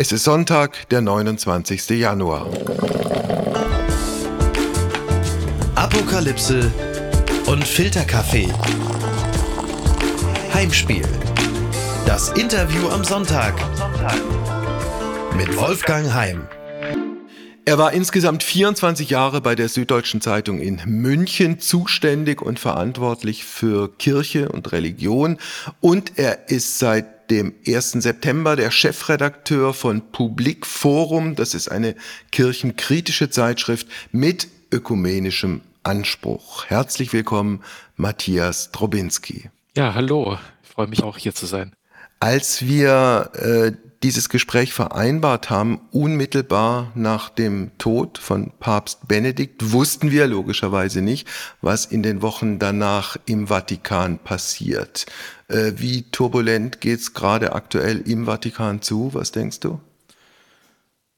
Es ist Sonntag, der 29. Januar. Apokalypse und Filterkaffee. Heimspiel. Das Interview am Sonntag. Mit Wolfgang Heim. Er war insgesamt 24 Jahre bei der Süddeutschen Zeitung in München zuständig und verantwortlich für Kirche und Religion und er ist seit dem 1. September der Chefredakteur von Publik Forum. Das ist eine kirchenkritische Zeitschrift mit ökumenischem Anspruch. Herzlich willkommen, Matthias Drobinski. Ja, hallo. Ich freue mich auch hier zu sein. Als wir äh, dieses Gespräch vereinbart haben, unmittelbar nach dem Tod von Papst Benedikt, wussten wir logischerweise nicht, was in den Wochen danach im Vatikan passiert. Äh, wie turbulent geht's gerade aktuell im Vatikan zu? Was denkst du?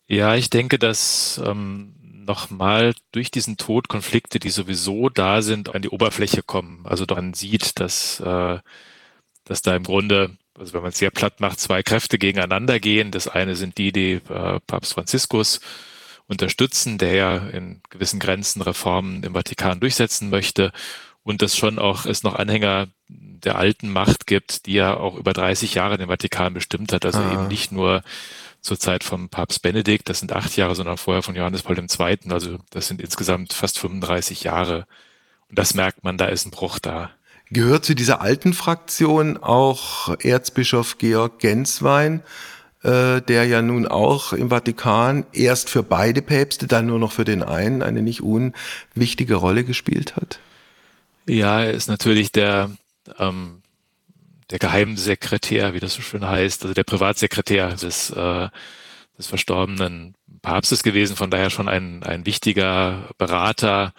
Ja, ich denke, dass ähm, nochmal durch diesen Tod Konflikte, die sowieso da sind, an die Oberfläche kommen. Also man sieht, dass, äh, dass da im Grunde, also wenn man es sehr platt macht, zwei Kräfte gegeneinander gehen. Das eine sind die, die äh, Papst Franziskus unterstützen, der ja in gewissen Grenzen Reformen im Vatikan durchsetzen möchte und dass schon auch es noch Anhänger der alten Macht gibt, die ja auch über 30 Jahre den Vatikan bestimmt hat. Also ah. eben nicht nur zur Zeit vom Papst Benedikt, das sind acht Jahre, sondern vorher von Johannes Paul II. Also das sind insgesamt fast 35 Jahre. Und das merkt man, da ist ein Bruch da. Gehört zu dieser alten Fraktion auch Erzbischof Georg Genswein, äh, der ja nun auch im Vatikan erst für beide Päpste, dann nur noch für den einen eine nicht unwichtige Rolle gespielt hat? Ja, er ist natürlich der, ähm, der Geheimsekretär, wie das so schön heißt, also der Privatsekretär des, äh, des verstorbenen Papstes gewesen, von daher schon ein, ein wichtiger Berater,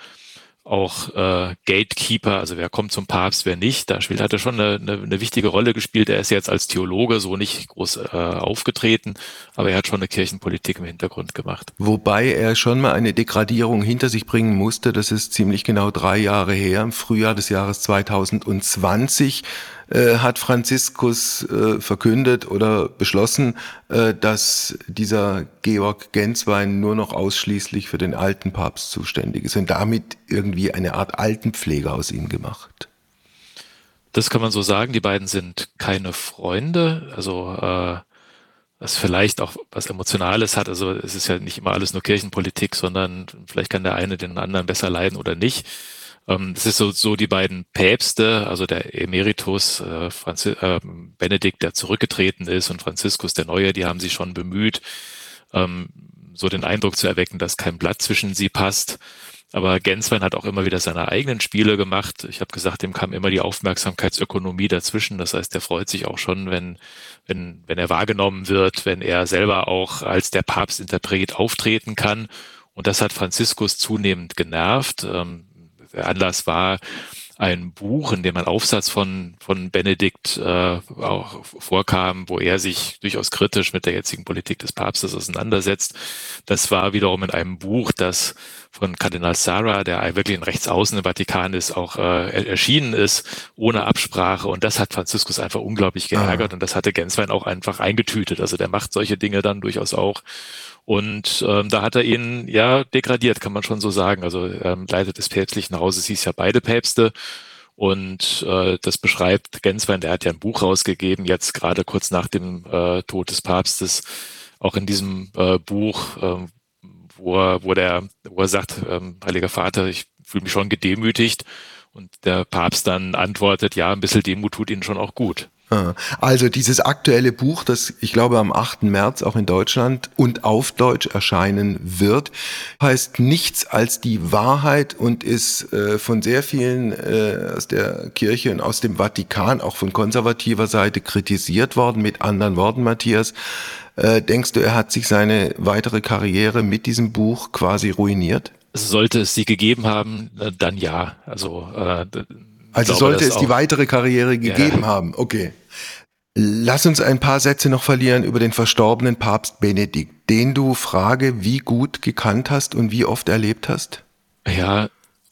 auch äh, Gatekeeper, also wer kommt zum Papst, wer nicht. Da spielt hat er schon eine, eine, eine wichtige Rolle gespielt. Er ist jetzt als Theologe so nicht groß äh, aufgetreten, aber er hat schon eine Kirchenpolitik im Hintergrund gemacht. Wobei er schon mal eine Degradierung hinter sich bringen musste. Das ist ziemlich genau drei Jahre her, im Frühjahr des Jahres 2020 äh, hat Franziskus äh, verkündet oder beschlossen, äh, dass dieser Georg Genswein nur noch ausschließlich für den alten Papst zuständig ist und damit irgendwie eine Art Altenpflege aus ihm gemacht. Das kann man so sagen. Die beiden sind keine Freunde. Also äh, was vielleicht auch was Emotionales hat. Also es ist ja nicht immer alles nur Kirchenpolitik, sondern vielleicht kann der eine den anderen besser leiden oder nicht. Ähm, das ist so, so die beiden Päpste, also der Emeritus äh, Franzi äh, Benedikt, der zurückgetreten ist, und Franziskus der Neue, die haben sich schon bemüht, ähm, so den Eindruck zu erwecken, dass kein Blatt zwischen sie passt. Aber Genswein hat auch immer wieder seine eigenen Spiele gemacht. Ich habe gesagt, dem kam immer die Aufmerksamkeitsökonomie dazwischen. Das heißt, der freut sich auch schon, wenn, wenn, wenn er wahrgenommen wird, wenn er selber auch als der Papstinterpret auftreten kann. Und das hat Franziskus zunehmend genervt. Ähm, Anlass war ein Buch, in dem ein Aufsatz von, von Benedikt äh, auch vorkam, wo er sich durchaus kritisch mit der jetzigen Politik des Papstes auseinandersetzt. Das war wiederum in einem Buch, das von Kardinal Sarah, der wirklich ein Rechtsaußen im Vatikan ist, auch äh, erschienen ist, ohne Absprache. Und das hat Franziskus einfach unglaublich geärgert. Ah. Und das hatte Genswein auch einfach eingetütet. Also der macht solche Dinge dann durchaus auch. Und ähm, da hat er ihn ja degradiert, kann man schon so sagen. Also ähm, Leiter des päpstlichen Hauses hieß ja beide Päpste. Und äh, das beschreibt Genswein, der hat ja ein Buch rausgegeben, jetzt gerade kurz nach dem äh, Tod des Papstes, auch in diesem äh, Buch, äh, wo, er, wo, der, wo er sagt, ähm, Heiliger Vater, ich fühle mich schon gedemütigt. Und der Papst dann antwortet, ja, ein bisschen Demut tut Ihnen schon auch gut. Also dieses aktuelle Buch, das ich glaube am 8. März auch in Deutschland und auf Deutsch erscheinen wird, heißt nichts als die Wahrheit und ist äh, von sehr vielen äh, aus der Kirche und aus dem Vatikan, auch von konservativer Seite kritisiert worden. Mit anderen Worten, Matthias, äh, denkst du, er hat sich seine weitere Karriere mit diesem Buch quasi ruiniert? Sollte es sie gegeben haben, äh, dann ja. Also äh, also glaube, sollte es die weitere Karriere gegeben ja. haben. Okay. Lass uns ein paar Sätze noch verlieren über den verstorbenen Papst Benedikt, den du Frage wie gut gekannt hast und wie oft erlebt hast. Ja,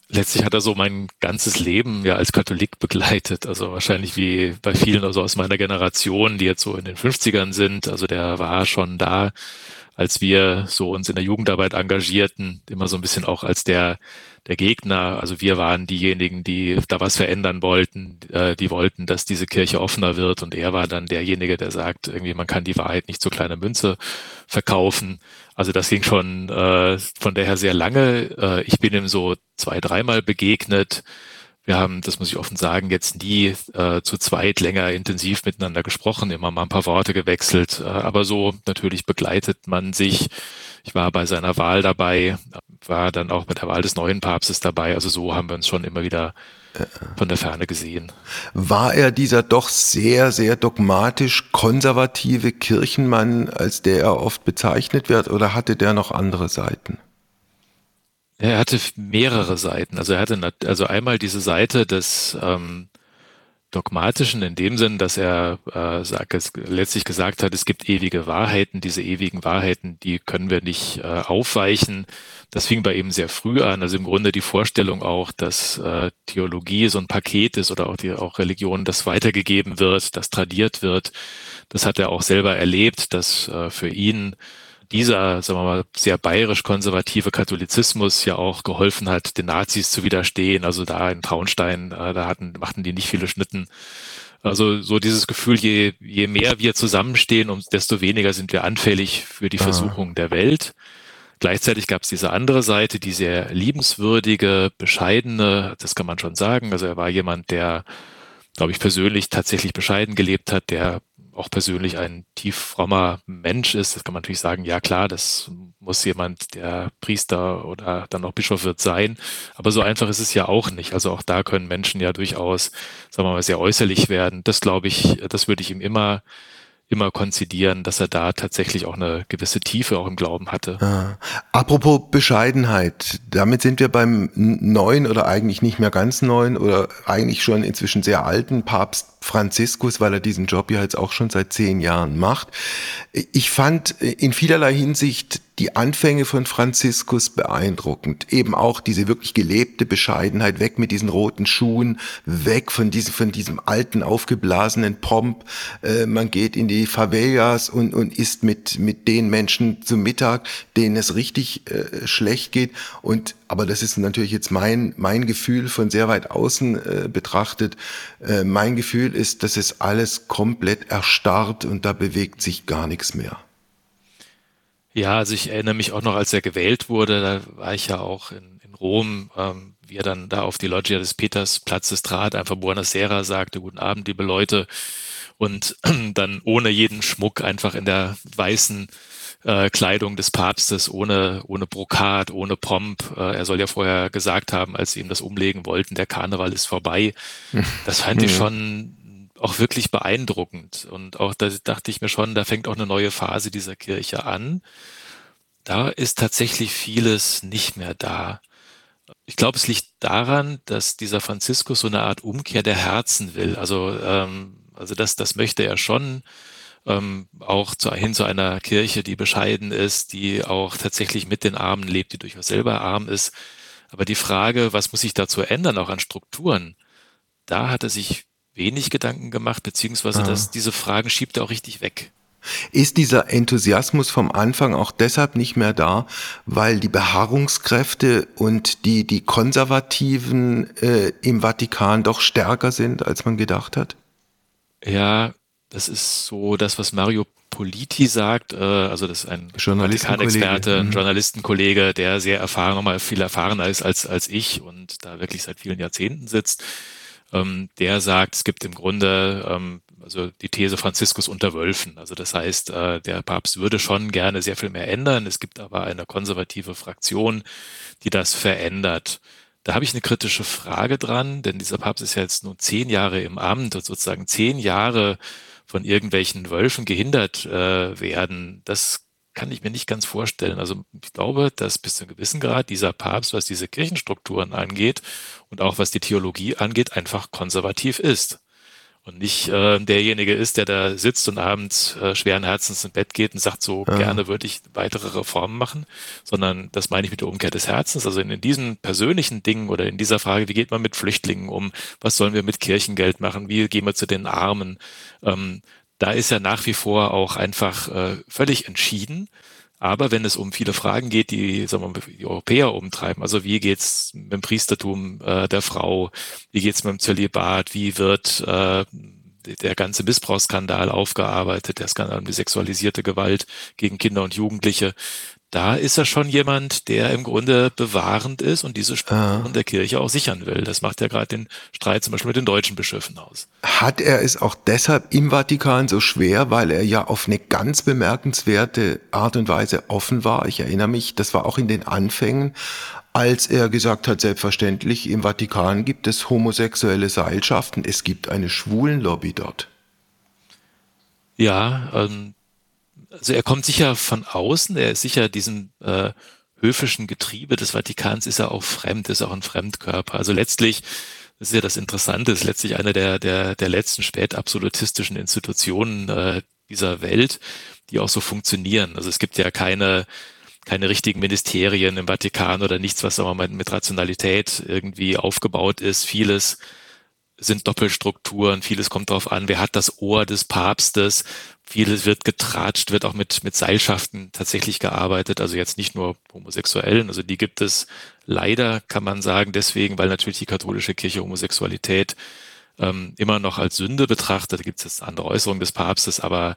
letztlich hat er so mein ganzes Leben ja als Katholik begleitet. Also wahrscheinlich wie bei vielen also aus meiner Generation, die jetzt so in den 50ern sind. Also der war schon da, als wir so uns in der Jugendarbeit engagierten, immer so ein bisschen auch als der, der Gegner. Also wir waren diejenigen, die da was verändern wollten, äh, die wollten, dass diese Kirche offener wird. Und er war dann derjenige, der sagt, irgendwie, man kann die Wahrheit nicht zu kleiner Münze verkaufen. Also das ging schon äh, von daher sehr lange. Äh, ich bin ihm so zwei, dreimal begegnet. Wir haben, das muss ich offen sagen, jetzt nie äh, zu zweit länger intensiv miteinander gesprochen, immer mal ein paar Worte gewechselt. Äh, aber so natürlich begleitet man sich. Ich war bei seiner Wahl dabei, war dann auch mit der Wahl des neuen Papstes dabei. Also so haben wir uns schon immer wieder von der Ferne gesehen. War er dieser doch sehr, sehr dogmatisch konservative Kirchenmann, als der er oft bezeichnet wird, oder hatte der noch andere Seiten? Er hatte mehrere Seiten. Also er hatte also einmal diese Seite des ähm, dogmatischen in dem Sinn, dass er äh, sagt, es letztlich gesagt hat, es gibt ewige Wahrheiten. Diese ewigen Wahrheiten, die können wir nicht äh, aufweichen. Das fing bei ihm sehr früh an. Also im Grunde die Vorstellung auch, dass äh, Theologie so ein Paket ist oder auch die auch Religion, das weitergegeben wird, das tradiert wird. Das hat er auch selber erlebt, dass äh, für ihn dieser, sagen wir mal, sehr bayerisch-konservative Katholizismus ja auch geholfen hat, den Nazis zu widerstehen. Also da in Traunstein, äh, da hatten, machten die nicht viele Schnitten. Also so dieses Gefühl, je, je mehr wir zusammenstehen, um, desto weniger sind wir anfällig für die ah. Versuchung der Welt. Gleichzeitig gab es diese andere Seite, die sehr liebenswürdige, bescheidene, das kann man schon sagen. Also er war jemand, der, glaube ich, persönlich tatsächlich bescheiden gelebt hat, der auch persönlich ein tief frommer Mensch ist, das kann man natürlich sagen, ja klar, das muss jemand, der Priester oder dann auch Bischof wird sein. Aber so einfach ist es ja auch nicht. Also auch da können Menschen ja durchaus, sagen wir mal, sehr äußerlich werden. Das glaube ich, das würde ich ihm immer immer konzidieren, dass er da tatsächlich auch eine gewisse Tiefe auch im Glauben hatte. Ah. Apropos Bescheidenheit, damit sind wir beim neuen oder eigentlich nicht mehr ganz neuen oder eigentlich schon inzwischen sehr alten Papst Franziskus, weil er diesen Job ja jetzt auch schon seit zehn Jahren macht. Ich fand in vielerlei Hinsicht die Anfänge von Franziskus beeindruckend. Eben auch diese wirklich gelebte Bescheidenheit, weg mit diesen roten Schuhen, weg von diesem, von diesem alten, aufgeblasenen Pomp. Äh, man geht in die Favelas und, und isst mit, mit den Menschen zum Mittag, denen es richtig äh, schlecht geht. Und, aber das ist natürlich jetzt mein, mein Gefühl von sehr weit außen äh, betrachtet. Äh, mein Gefühl ist, dass es alles komplett erstarrt und da bewegt sich gar nichts mehr. Ja, also ich erinnere mich auch noch, als er gewählt wurde, da war ich ja auch in, in Rom, ähm, wie er dann da auf die Loggia des Petersplatzes trat, einfach Buonasera sagte, guten Abend, liebe Leute, und dann ohne jeden Schmuck einfach in der weißen äh, Kleidung des Papstes, ohne, ohne Brokat, ohne Pomp. Äh, er soll ja vorher gesagt haben, als sie ihm das umlegen wollten, der Karneval ist vorbei. Das fand ich schon auch wirklich beeindruckend. Und auch da dachte ich mir schon, da fängt auch eine neue Phase dieser Kirche an. Da ist tatsächlich vieles nicht mehr da. Ich glaube, es liegt daran, dass dieser Franziskus so eine Art Umkehr der Herzen will. Also, ähm, also das, das möchte er schon. Ähm, auch zu, hin zu einer Kirche, die bescheiden ist, die auch tatsächlich mit den Armen lebt, die durchaus selber arm ist. Aber die Frage, was muss sich dazu ändern, auch an Strukturen, da hat er sich wenig Gedanken gemacht, beziehungsweise ah. dass diese Fragen schiebt er auch richtig weg. Ist dieser Enthusiasmus vom Anfang auch deshalb nicht mehr da, weil die Beharrungskräfte und die, die Konservativen äh, im Vatikan doch stärker sind, als man gedacht hat? Ja, das ist so das, was Mario Politi sagt, äh, also das ist ein Vatikan-Experte, ein mhm. Journalistenkollege, der sehr erfahren, nochmal viel erfahrener ist als, als ich und da wirklich seit vielen Jahrzehnten sitzt ähm, der sagt, es gibt im Grunde ähm, also die These Franziskus unter Wölfen. Also das heißt, äh, der Papst würde schon gerne sehr viel mehr ändern. Es gibt aber eine konservative Fraktion, die das verändert. Da habe ich eine kritische Frage dran, denn dieser Papst ist ja jetzt nur zehn Jahre im Amt und sozusagen zehn Jahre von irgendwelchen Wölfen gehindert äh, werden. Das kann ich mir nicht ganz vorstellen. Also ich glaube, dass bis zu einem gewissen Grad dieser Papst, was diese Kirchenstrukturen angeht und auch was die Theologie angeht, einfach konservativ ist. und nicht äh, derjenige ist, der da sitzt und abends äh, schweren Herzens ins Bett geht und sagt, so ja. gerne würde ich weitere Reformen machen, sondern das meine ich mit der Umkehr des Herzens. Also in, in diesen persönlichen Dingen oder in dieser Frage, wie geht man mit Flüchtlingen um, was sollen wir mit Kirchengeld machen, wie gehen wir zu den Armen, ähm, da ist er nach wie vor auch einfach äh, völlig entschieden. Aber wenn es um viele Fragen geht, die, sagen wir mal, die Europäer umtreiben, also wie geht's mit dem Priestertum äh, der Frau, wie geht's mit dem Zölibat, wie wird äh, der ganze Missbrauchsskandal aufgearbeitet, der Skandal um die sexualisierte Gewalt gegen Kinder und Jugendliche, da ist er schon jemand, der im Grunde bewahrend ist und diese Strukturen ah. der Kirche auch sichern will. Das macht ja gerade den Streit zum Beispiel mit den deutschen Bischöfen aus. Hat er es auch deshalb im Vatikan so schwer, weil er ja auf eine ganz bemerkenswerte Art und Weise offen war? Ich erinnere mich, das war auch in den Anfängen, als er gesagt hat, selbstverständlich, im Vatikan gibt es homosexuelle Seilschaften, es gibt eine Schwulenlobby dort. Ja, ähm, also er kommt sicher von außen, er ist sicher diesem äh, höfischen Getriebe des Vatikans ist er auch fremd, ist auch ein Fremdkörper. Also letztlich, das ist ja das Interessante, ist letztlich eine der, der, der letzten spätabsolutistischen Institutionen äh, dieser Welt, die auch so funktionieren. Also es gibt ja keine, keine richtigen Ministerien im Vatikan oder nichts, was mal, mit Rationalität irgendwie aufgebaut ist. Vieles sind Doppelstrukturen, vieles kommt darauf an, wer hat das Ohr des Papstes, vieles wird getratscht, wird auch mit, mit Seilschaften tatsächlich gearbeitet, also jetzt nicht nur Homosexuellen, also die gibt es leider, kann man sagen, deswegen, weil natürlich die katholische Kirche Homosexualität ähm, immer noch als Sünde betrachtet, da gibt es jetzt andere Äußerungen des Papstes, aber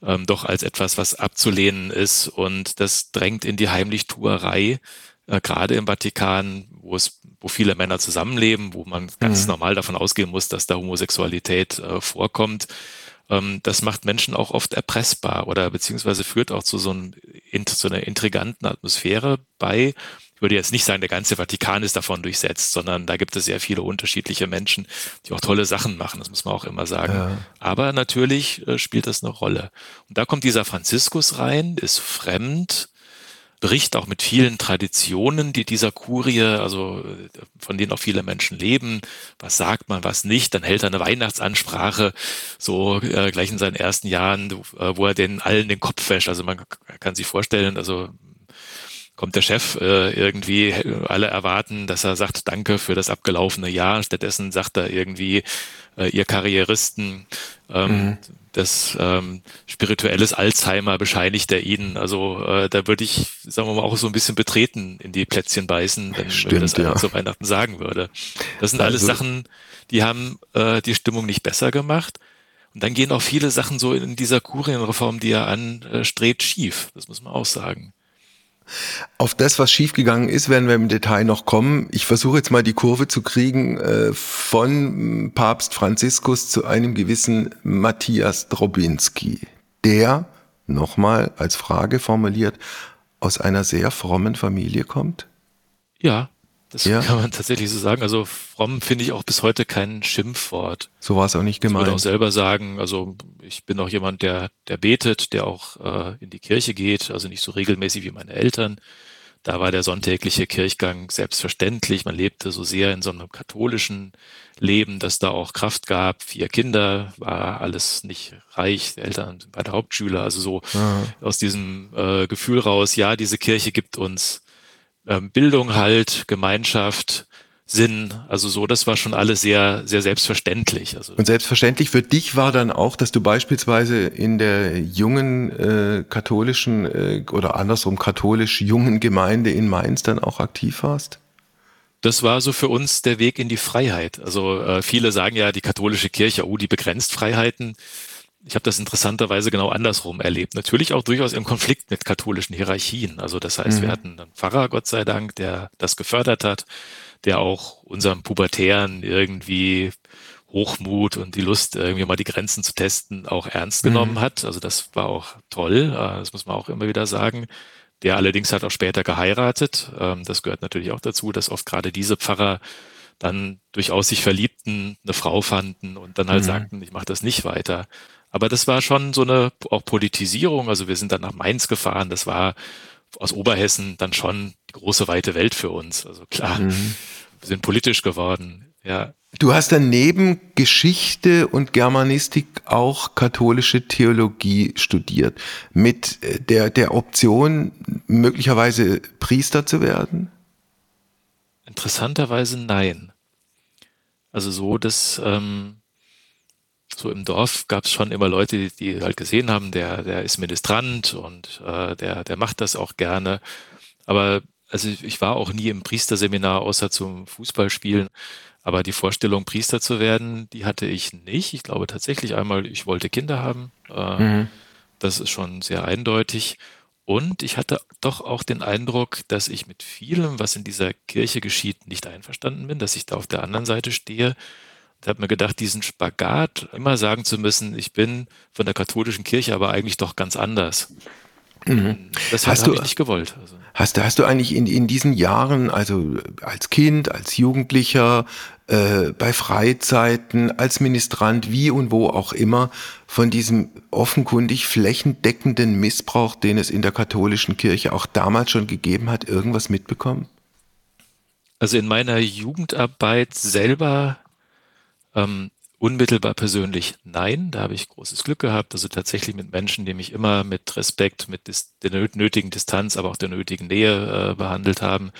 ähm, doch als etwas, was abzulehnen ist und das drängt in die Heimlichtuerei, äh, gerade im Vatikan, wo es, wo viele Männer zusammenleben, wo man ganz mhm. normal davon ausgehen muss, dass da Homosexualität äh, vorkommt. Ähm, das macht Menschen auch oft erpressbar oder beziehungsweise führt auch zu so, einem, zu einer intriganten Atmosphäre bei. Ich würde jetzt nicht sagen, der ganze Vatikan ist davon durchsetzt, sondern da gibt es sehr viele unterschiedliche Menschen, die auch tolle Sachen machen, das muss man auch immer sagen. Ja. Aber natürlich äh, spielt das eine Rolle. Und da kommt dieser Franziskus rein, ist fremd, bricht auch mit vielen Traditionen, die dieser Kurie, also von denen auch viele Menschen leben. Was sagt man, was nicht? Dann hält er eine Weihnachtsansprache, so äh, gleich in seinen ersten Jahren, äh, wo er den allen den Kopf wäscht. Also man kann sich vorstellen, also kommt der Chef äh, irgendwie, alle erwarten, dass er sagt, danke für das abgelaufene Jahr. Stattdessen sagt er irgendwie, äh, ihr Karrieristen, ähm, mhm. das ähm, spirituelles Alzheimer bescheinigt er ihnen. Also äh, da würde ich, sagen wir mal, auch so ein bisschen betreten in die Plätzchen beißen, wenn, Stimmt, wenn das ja. zu Weihnachten sagen würde. Das sind alles also, Sachen, die haben äh, die Stimmung nicht besser gemacht. Und dann gehen auch viele Sachen so in dieser Kurienreform, die er anstrebt, schief. Das muss man auch sagen. Auf das, was schiefgegangen ist, werden wir im Detail noch kommen. Ich versuche jetzt mal die Kurve zu kriegen äh, von Papst Franziskus zu einem gewissen Matthias Drobinski, der, nochmal als Frage formuliert, aus einer sehr frommen Familie kommt? Ja, das ja. kann man tatsächlich so sagen. Also fromm finde ich auch bis heute kein Schimpfwort. So war es auch nicht gemeint. Ich würde auch selber sagen, also ich bin auch jemand, der, der betet, der auch äh, in die Kirche geht, also nicht so regelmäßig wie meine Eltern. Da war der sonntägliche Kirchgang selbstverständlich. Man lebte so sehr in so einem katholischen Leben, dass da auch Kraft gab. Vier Kinder, war alles nicht reich, Eltern sind beide Hauptschüler. Also so Aha. aus diesem äh, Gefühl raus, ja, diese Kirche gibt uns ähm, Bildung halt, Gemeinschaft, Sinn, also so, das war schon alles sehr, sehr selbstverständlich. Also und selbstverständlich für dich war dann auch, dass du beispielsweise in der jungen äh, katholischen äh, oder andersrum katholisch jungen Gemeinde in Mainz dann auch aktiv warst? Das war so für uns der Weg in die Freiheit. Also äh, viele sagen ja, die katholische Kirche, oh, die begrenzt Freiheiten. Ich habe das interessanterweise genau andersrum erlebt. Natürlich auch durchaus im Konflikt mit katholischen Hierarchien. Also das heißt, mhm. wir hatten einen Pfarrer, Gott sei Dank, der das gefördert hat, der auch unserem Pubertären irgendwie Hochmut und die Lust, irgendwie mal die Grenzen zu testen, auch ernst genommen mhm. hat. Also das war auch toll, äh, das muss man auch immer wieder sagen. Der allerdings hat auch später geheiratet. Ähm, das gehört natürlich auch dazu, dass oft gerade diese Pfarrer dann durchaus sich verliebten, eine Frau fanden und dann halt mhm. sagten, ich mache das nicht weiter. Aber das war schon so eine auch Politisierung. Also wir sind dann nach Mainz gefahren. Das war aus Oberhessen dann schon die große weite Welt für uns. Also klar, mhm. wir sind politisch geworden. Ja. Du hast dann neben Geschichte und Germanistik auch katholische Theologie studiert, mit äh, der, der Option, möglicherweise Priester zu werden? Interessanterweise nein. Also so, dass ähm, so im Dorf gab es schon immer Leute, die, die, halt gesehen haben, der, der ist Ministrant und äh, der, der macht das auch gerne. Aber also ich war auch nie im Priesterseminar außer zum Fußballspielen. Aber die Vorstellung, Priester zu werden, die hatte ich nicht. Ich glaube tatsächlich einmal, ich wollte Kinder haben. Äh, mhm. Das ist schon sehr eindeutig. Und ich hatte doch auch den Eindruck, dass ich mit vielem, was in dieser Kirche geschieht, nicht einverstanden bin, dass ich da auf der anderen Seite stehe. Ich habe mir gedacht, diesen Spagat immer sagen zu müssen, ich bin von der katholischen Kirche, aber eigentlich doch ganz anders. Mhm. Das habe ich nicht gewollt. Also. Hast, hast du eigentlich in, in diesen Jahren, also als Kind, als Jugendlicher, äh, bei Freizeiten, als Ministrant, wie und wo auch immer, von diesem offenkundig flächendeckenden Missbrauch, den es in der katholischen Kirche auch damals schon gegeben hat, irgendwas mitbekommen? Also in meiner Jugendarbeit selber ähm, Unmittelbar persönlich nein, da habe ich großes Glück gehabt. Also tatsächlich mit Menschen, die mich immer mit Respekt, mit der nötigen Distanz, aber auch der nötigen Nähe äh, behandelt haben.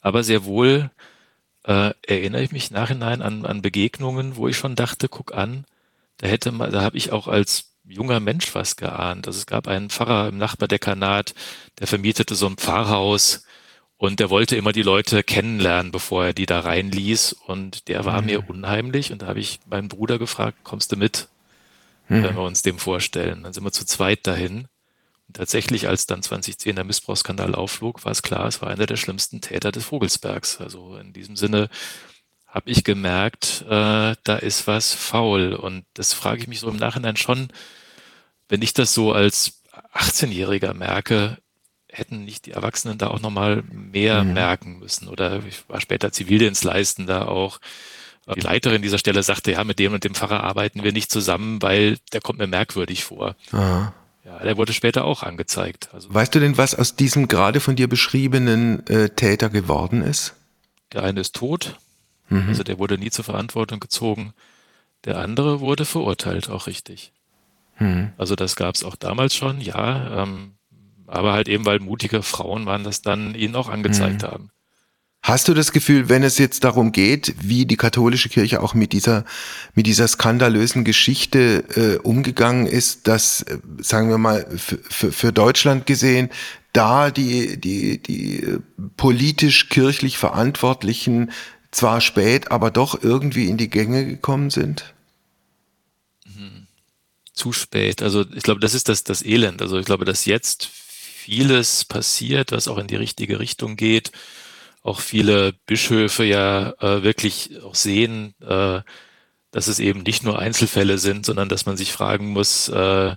Aber sehr wohl äh, erinnere ich mich nachhinein an, an Begegnungen, wo ich schon dachte, guck an, da hätte man, da habe ich auch als junger Mensch was geahnt. Also es gab einen Pfarrer im Nachbardekanat, der vermietete so ein Pfarrhaus und der wollte immer die Leute kennenlernen, bevor er die da reinließ. Und der war mhm. mir unheimlich. Und da habe ich meinen Bruder gefragt, kommst du mit, mhm. wenn wir uns dem vorstellen? Dann sind wir zu zweit dahin. Und tatsächlich, als dann 2010 der Missbrauchsskandal aufflog, war es klar, es war einer der schlimmsten Täter des Vogelsbergs. Also in diesem Sinne habe ich gemerkt, äh, da ist was faul. Und das frage ich mich so im Nachhinein schon, wenn ich das so als 18-Jähriger merke, hätten nicht die Erwachsenen da auch nochmal mehr mhm. merken müssen. Oder ich war später Zivildienstleistender auch. Die Leiterin dieser Stelle sagte, ja, mit dem und dem Pfarrer arbeiten wir nicht zusammen, weil der kommt mir merkwürdig vor. Aha. Ja, der wurde später auch angezeigt. Also, weißt du denn, was aus diesem gerade von dir beschriebenen äh, Täter geworden ist? Der eine ist tot, mhm. also der wurde nie zur Verantwortung gezogen. Der andere wurde verurteilt, auch richtig. Mhm. Also das gab es auch damals schon, ja. Ähm, aber halt eben, weil mutige Frauen waren, das dann ihnen auch angezeigt mhm. haben. Hast du das Gefühl, wenn es jetzt darum geht, wie die katholische Kirche auch mit dieser, mit dieser skandalösen Geschichte äh, umgegangen ist, dass, äh, sagen wir mal, für, Deutschland gesehen, da die, die, die äh, politisch-kirchlich Verantwortlichen zwar spät, aber doch irgendwie in die Gänge gekommen sind? Mhm. Zu spät. Also ich glaube, das ist das, das Elend. Also ich glaube, dass jetzt vieles passiert, was auch in die richtige Richtung geht. Auch viele Bischöfe ja äh, wirklich auch sehen, äh, dass es eben nicht nur Einzelfälle sind, sondern dass man sich fragen muss, äh,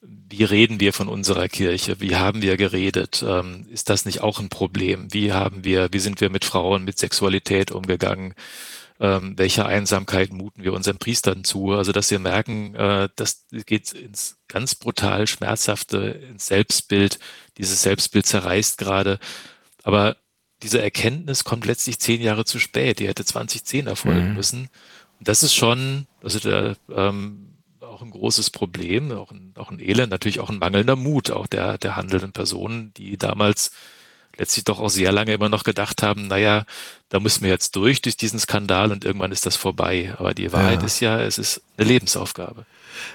wie reden wir von unserer Kirche? Wie haben wir geredet? Ähm, ist das nicht auch ein Problem? Wie haben wir, wie sind wir mit Frauen, mit Sexualität umgegangen? Ähm, welche Einsamkeit muten wir unseren Priestern zu. Also dass wir merken, äh, das geht ins ganz brutal schmerzhafte, ins Selbstbild. Dieses Selbstbild zerreißt gerade. Aber diese Erkenntnis kommt letztlich zehn Jahre zu spät. Die hätte 2010 erfolgen mhm. müssen. Und das ist schon, also der, ähm, auch ein großes Problem, auch ein, auch ein Elend, natürlich auch ein mangelnder Mut auch der, der handelnden Personen, die damals letztlich doch auch sehr lange immer noch gedacht haben, naja, da müssen wir jetzt durch, durch diesen Skandal und irgendwann ist das vorbei. Aber die Wahrheit ja. ist ja, es ist eine Lebensaufgabe.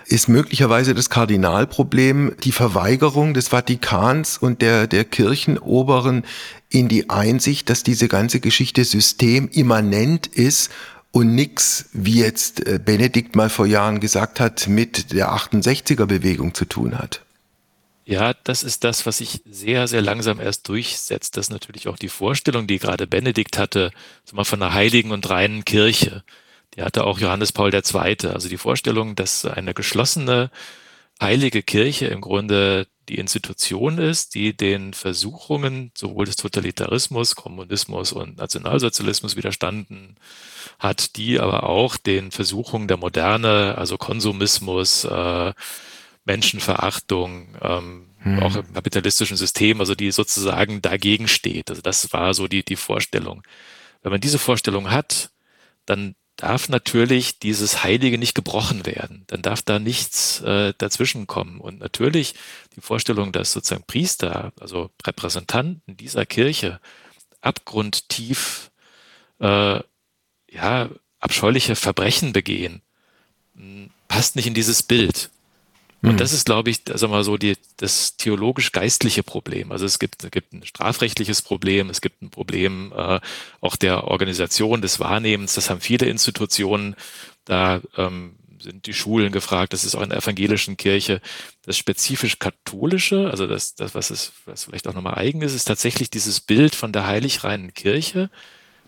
Ist möglicherweise das Kardinalproblem die Verweigerung des Vatikans und der, der Kirchenoberen in die Einsicht, dass diese ganze Geschichte systemimmanent ist und nichts, wie jetzt äh, Benedikt mal vor Jahren gesagt hat, mit der 68er Bewegung zu tun hat? Ja, das ist das, was sich sehr, sehr langsam erst durchsetzt. Das ist natürlich auch die Vorstellung, die gerade Benedikt hatte, mal von einer heiligen und reinen Kirche. Die hatte auch Johannes Paul II. Also die Vorstellung, dass eine geschlossene, heilige Kirche im Grunde die Institution ist, die den Versuchungen sowohl des Totalitarismus, Kommunismus und Nationalsozialismus widerstanden hat, die aber auch den Versuchungen der Moderne, also Konsumismus, äh, Menschenverachtung, ähm, hm. auch im kapitalistischen System, also die sozusagen dagegen steht. Also das war so die, die Vorstellung. Wenn man diese Vorstellung hat, dann darf natürlich dieses Heilige nicht gebrochen werden. Dann darf da nichts äh, dazwischen kommen. Und natürlich die Vorstellung, dass sozusagen Priester, also Repräsentanten dieser Kirche, abgrundtief äh, ja, abscheuliche Verbrechen begehen, passt nicht in dieses Bild. Und mhm. das ist, glaube ich, sagen wir so, die, das theologisch-geistliche Problem. Also es gibt, es gibt ein strafrechtliches Problem, es gibt ein Problem äh, auch der Organisation des Wahrnehmens. Das haben viele Institutionen. Da ähm, sind die Schulen gefragt, das ist auch in der evangelischen Kirche. Das spezifisch katholische, also das, das was, ist, was vielleicht auch nochmal eigen ist, ist tatsächlich dieses Bild von der heilig reinen Kirche,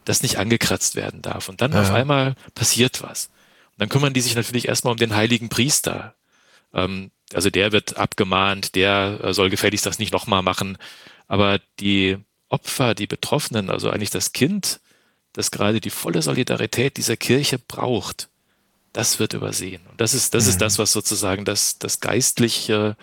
das nicht angekratzt werden darf. Und dann ja. auf einmal passiert was. Und dann kümmern die sich natürlich erstmal um den heiligen Priester. Ähm, also der wird abgemahnt, der äh, soll gefälligst das nicht nochmal machen. Aber die Opfer, die Betroffenen, also eigentlich das Kind, das gerade die volle Solidarität dieser Kirche braucht, das wird übersehen. Und das ist, das mhm. ist das, was sozusagen das, das geistliche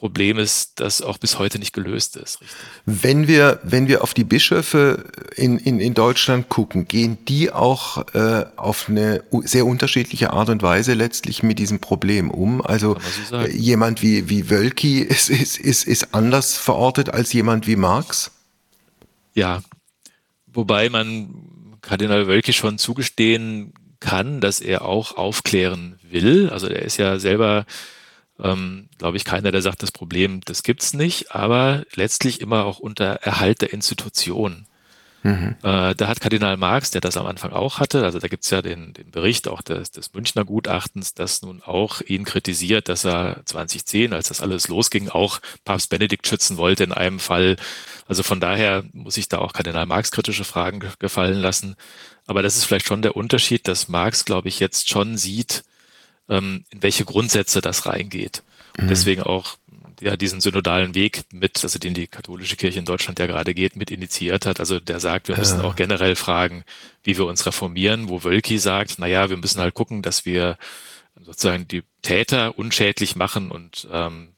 Problem ist, das auch bis heute nicht gelöst ist. Richtig. Wenn wir, wenn wir auf die Bischöfe in, in, in Deutschland gucken, gehen die auch äh, auf eine sehr unterschiedliche Art und Weise letztlich mit diesem Problem um. Also so äh, jemand wie, wie Wölki ist, ist, ist, ist anders verortet als jemand wie Marx? Ja, wobei man Kardinal Wölki schon zugestehen kann, dass er auch aufklären will. Also er ist ja selber ähm, glaube ich, keiner, der sagt, das Problem, das gibt's nicht, aber letztlich immer auch unter Erhalt der Institution. Mhm. Äh, da hat Kardinal Marx, der das am Anfang auch hatte, also da gibt's ja den, den Bericht auch des, des Münchner Gutachtens, das nun auch ihn kritisiert, dass er 2010, als das alles losging, auch Papst Benedikt schützen wollte in einem Fall. Also von daher muss ich da auch Kardinal Marx kritische Fragen gefallen lassen. Aber das ist vielleicht schon der Unterschied, dass Marx, glaube ich, jetzt schon sieht, ähm, in welche Grundsätze das reingeht. Und mhm. deswegen auch ja diesen synodalen Weg mit, also den die katholische Kirche in Deutschland ja gerade geht, mit initiiert hat. Also der sagt, wir müssen auch generell fragen, wie wir uns reformieren, wo Wölki sagt, na ja, wir müssen halt gucken, dass wir sozusagen die Täter unschädlich machen und ähm,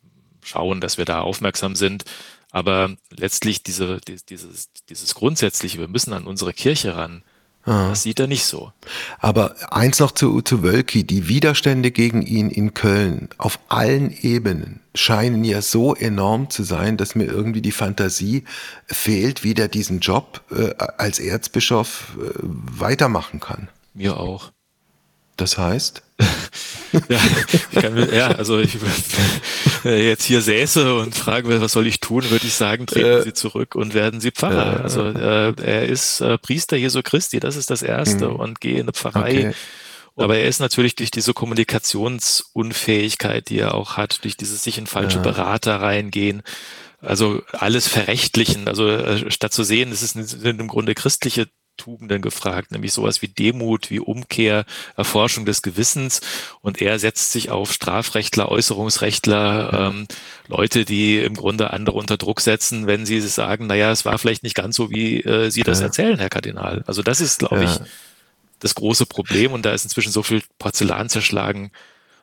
schauen, dass wir da aufmerksam sind. Aber letztlich diese, dieses, dieses grundsätzliche, wir müssen an unsere Kirche ran, Ah. Das sieht er nicht so. Aber eins noch zu, zu Wölki, die Widerstände gegen ihn in Köln auf allen Ebenen scheinen ja so enorm zu sein, dass mir irgendwie die Fantasie fehlt, wie der diesen Job äh, als Erzbischof äh, weitermachen kann. Mir auch. Das heißt? ja, kann, ja, also ich äh, jetzt hier säße und fragen will, was soll ich tun, würde ich sagen, treten äh, Sie zurück und werden Sie Pfarrer. Äh, also äh, er ist äh, Priester Jesu Christi, das ist das Erste mh. und gehe in eine Pfarrei. Okay. Aber er ist natürlich durch diese Kommunikationsunfähigkeit, die er auch hat, durch dieses sich in falsche ja. Berater reingehen, also alles verrechtlichen, also äh, statt zu sehen, es ist im Grunde christliche Tugenden gefragt, nämlich sowas wie Demut, wie Umkehr, Erforschung des Gewissens. Und er setzt sich auf Strafrechtler, Äußerungsrechtler, ähm, Leute, die im Grunde andere unter Druck setzen, wenn sie sagen, naja, es war vielleicht nicht ganz so, wie äh, Sie das ja. erzählen, Herr Kardinal. Also das ist, glaube ja. ich, das große Problem. Und da ist inzwischen so viel Porzellan zerschlagen,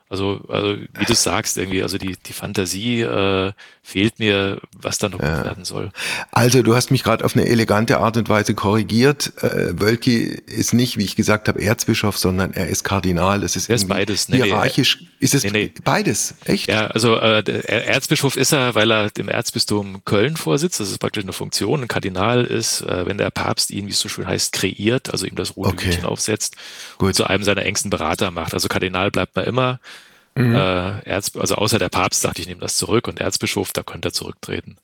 also, also wie du sagst, irgendwie, also die, die Fantasie äh, fehlt mir, was da noch ja. werden soll. Also du hast mich gerade auf eine elegante Art und Weise korrigiert. Äh, Wölki ist nicht, wie ich gesagt habe, Erzbischof, sondern er ist Kardinal. Das ist, er ist beides. Nee, hierarchisch nee, ist es nee, beides, echt? Ja, also äh, der Erzbischof ist er, weil er dem Erzbistum Köln vorsitzt. Das ist praktisch eine Funktion. Ein Kardinal ist, äh, wenn der Papst ihn, wie es so schön heißt, kreiert, also ihm das rote okay. aufsetzt Gut. und zu einem seiner engsten Berater macht. Also Kardinal bleibt man immer. Mhm. Äh, Erz, also außer der Papst sagt, ich nehme das zurück und Erzbischof, da könnte er zurücktreten.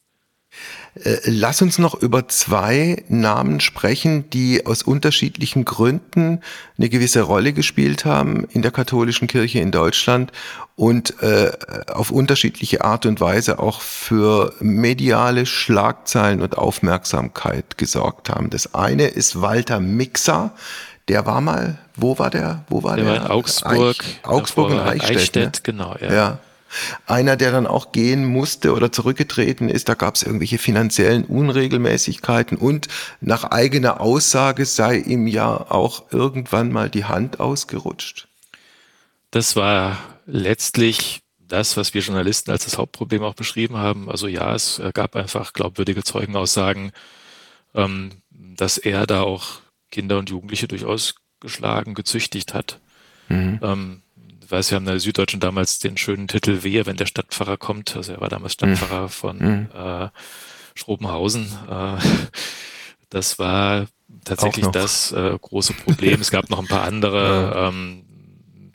Äh, lass uns noch über zwei Namen sprechen, die aus unterschiedlichen Gründen eine gewisse Rolle gespielt haben in der katholischen Kirche in Deutschland und äh, auf unterschiedliche Art und Weise auch für mediale Schlagzeilen und Aufmerksamkeit gesorgt haben. Das eine ist Walter Mixer, der war mal, wo war der? Wo war der? Der war in Augsburg. Eich, Augsburg und Eichstätt. Eichstätt ne? genau, ja. ja. Einer, der dann auch gehen musste oder zurückgetreten ist, da gab es irgendwelche finanziellen Unregelmäßigkeiten und nach eigener Aussage sei ihm ja auch irgendwann mal die Hand ausgerutscht. Das war letztlich das, was wir Journalisten als das Hauptproblem auch beschrieben haben. Also ja, es gab einfach glaubwürdige Zeugenaussagen, ähm, dass er da auch Kinder und Jugendliche durchaus geschlagen, gezüchtigt hat. Mhm. Ähm, ich weiß, wir haben in der Süddeutschen damals den schönen Titel Wehe, wenn der Stadtpfarrer kommt. Also er war damals Stadtpfarrer mhm. von mhm. äh, Schrobenhausen. Äh, das war tatsächlich das äh, große Problem. es gab noch ein paar andere, ja. ähm,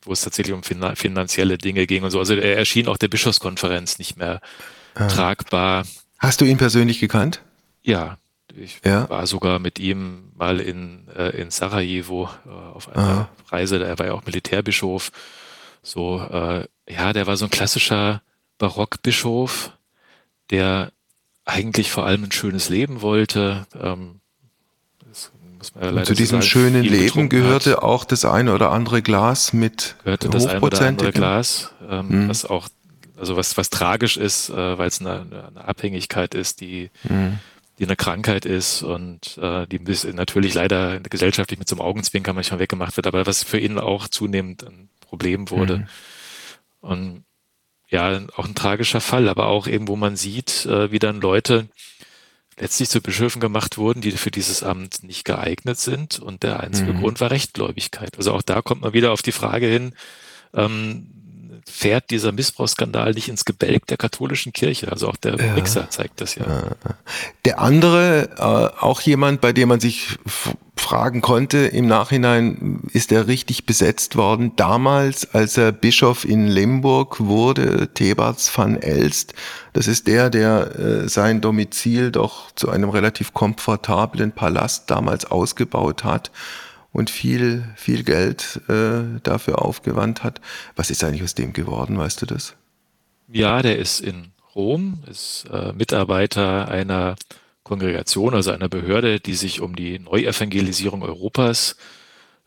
wo es tatsächlich um finanzielle Dinge ging und so. Also er erschien auch der Bischofskonferenz nicht mehr ja. tragbar. Hast du ihn persönlich gekannt? Ja, ich ja. war sogar mit ihm mal in, äh, in Sarajevo äh, auf einer Aha. Reise. Er war ja auch Militärbischof. So, äh, ja, der war so ein klassischer Barockbischof, der eigentlich vor allem ein schönes Leben wollte. Ähm, ja zu diesem schönen Leben gehörte hat. auch das eine oder andere Glas mit gehörte das eine oder andere Glas, ähm, mhm. was auch also was was tragisch ist, äh, weil es eine, eine, Abhängigkeit ist, die mhm die eine Krankheit ist und äh, die natürlich leider gesellschaftlich mit so einem Augenzwinkern manchmal weggemacht wird, aber was für ihn auch zunehmend ein Problem wurde. Mhm. Und ja, auch ein tragischer Fall, aber auch eben, wo man sieht, äh, wie dann Leute letztlich zu Bischöfen gemacht wurden, die für dieses Amt nicht geeignet sind. Und der einzige mhm. Grund war Rechtgläubigkeit. Also auch da kommt man wieder auf die Frage hin, ähm, fährt dieser Missbrauchsskandal nicht ins Gebälk der katholischen Kirche. Also auch der ja. Mixer zeigt das ja. Der andere, äh, auch jemand, bei dem man sich fragen konnte im Nachhinein, ist er richtig besetzt worden? Damals, als er Bischof in Limburg wurde, Thebats van Elst, das ist der, der äh, sein Domizil doch zu einem relativ komfortablen Palast damals ausgebaut hat und viel, viel Geld äh, dafür aufgewandt hat. Was ist eigentlich aus dem geworden, weißt du das? Ja, der ist in Rom, ist äh, Mitarbeiter einer Kongregation, also einer Behörde, die sich um die Neuevangelisierung Europas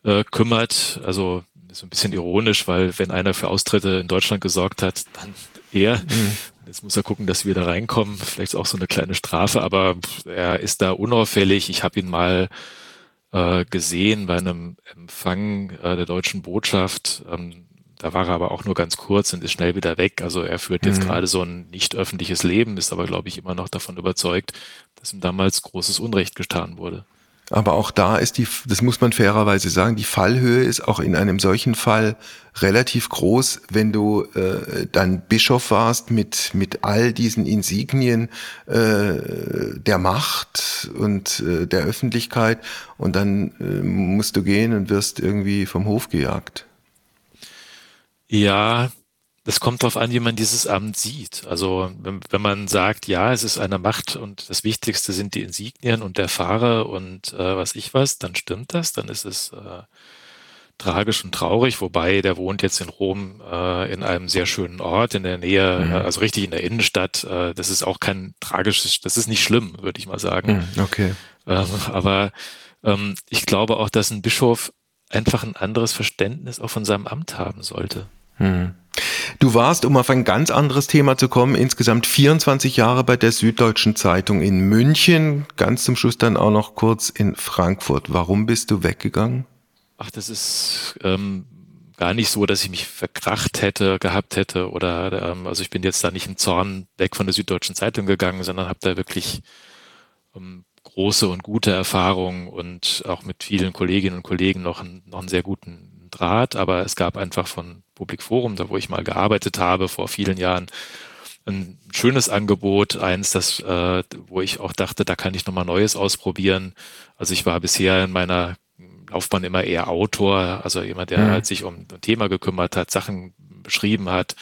äh, kümmert. Also ist ein bisschen ironisch, weil wenn einer für Austritte in Deutschland gesorgt hat, dann er. Mhm. Jetzt muss er gucken, dass wir da reinkommen. Vielleicht ist auch so eine kleine Strafe, aber er ist da unauffällig. Ich habe ihn mal äh, gesehen bei einem Empfang äh, der deutschen Botschaft. Ähm, da war er aber auch nur ganz kurz und ist schnell wieder weg. Also er führt jetzt mhm. gerade so ein nicht öffentliches Leben, ist aber, glaube ich, immer noch davon überzeugt, dass ihm damals großes Unrecht getan wurde. Aber auch da ist die, das muss man fairerweise sagen, die Fallhöhe ist auch in einem solchen Fall relativ groß, wenn du äh, dann Bischof warst mit, mit all diesen Insignien äh, der Macht und äh, der Öffentlichkeit und dann äh, musst du gehen und wirst irgendwie vom Hof gejagt. Ja, das kommt darauf an, wie man dieses Amt sieht. Also wenn, wenn, man sagt, ja, es ist eine Macht und das Wichtigste sind die Insignien und der Fahrer und äh, was ich was, dann stimmt das, dann ist es äh, tragisch und traurig, wobei der wohnt jetzt in Rom äh, in einem sehr schönen Ort in der Nähe, mhm. also richtig in der Innenstadt. Äh, das ist auch kein tragisches, das ist nicht schlimm, würde ich mal sagen. Mhm, okay. Ähm, aber ähm, ich glaube auch, dass ein Bischof einfach ein anderes Verständnis auch von seinem Amt haben sollte. Mhm. Du warst, um auf ein ganz anderes Thema zu kommen, insgesamt 24 Jahre bei der Süddeutschen Zeitung in München, ganz zum Schluss dann auch noch kurz in Frankfurt. Warum bist du weggegangen? Ach, das ist ähm, gar nicht so, dass ich mich verkracht hätte, gehabt hätte oder ähm, also ich bin jetzt da nicht im Zorn weg von der Süddeutschen Zeitung gegangen, sondern habe da wirklich ähm, große und gute Erfahrungen und auch mit vielen Kolleginnen und Kollegen noch, einen, noch einen sehr guten Draht, aber es gab einfach von Public Forum, da wo ich mal gearbeitet habe vor vielen Jahren, ein schönes Angebot, eins, das, äh, wo ich auch dachte, da kann ich nochmal Neues ausprobieren. Also ich war bisher in meiner Laufbahn immer eher Autor, also jemand, der mhm. halt sich um ein Thema gekümmert hat, Sachen beschrieben hat.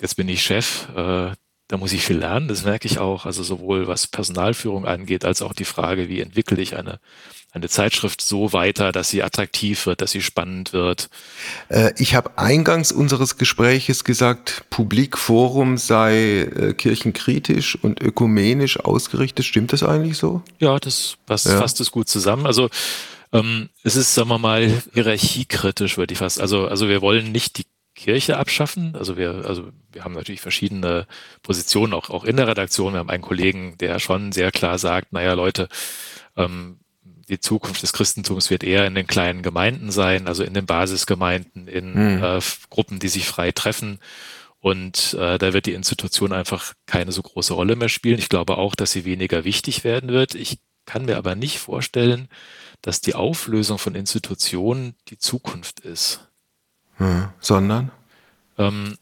Jetzt bin ich Chef, äh, da muss ich viel lernen, das merke ich auch. Also sowohl was Personalführung angeht, als auch die Frage, wie entwickle ich eine eine Zeitschrift so weiter, dass sie attraktiv wird, dass sie spannend wird? Äh, ich habe eingangs unseres Gespräches gesagt, Publikforum sei äh, kirchenkritisch und ökumenisch ausgerichtet. Stimmt das eigentlich so? Ja, das passt, ja. fasst es gut zusammen. Also ähm, es ist, sagen wir mal, hierarchiekritisch, würde ich fast. Also, also wir wollen nicht die Kirche abschaffen. Also wir, also wir haben natürlich verschiedene Positionen, auch, auch in der Redaktion. Wir haben einen Kollegen, der schon sehr klar sagt, naja, Leute, ähm, die Zukunft des Christentums wird eher in den kleinen Gemeinden sein, also in den Basisgemeinden, in mhm. äh, Gruppen, die sich frei treffen. Und äh, da wird die Institution einfach keine so große Rolle mehr spielen. Ich glaube auch, dass sie weniger wichtig werden wird. Ich kann mir aber nicht vorstellen, dass die Auflösung von Institutionen die Zukunft ist. Hm, sondern? Ähm,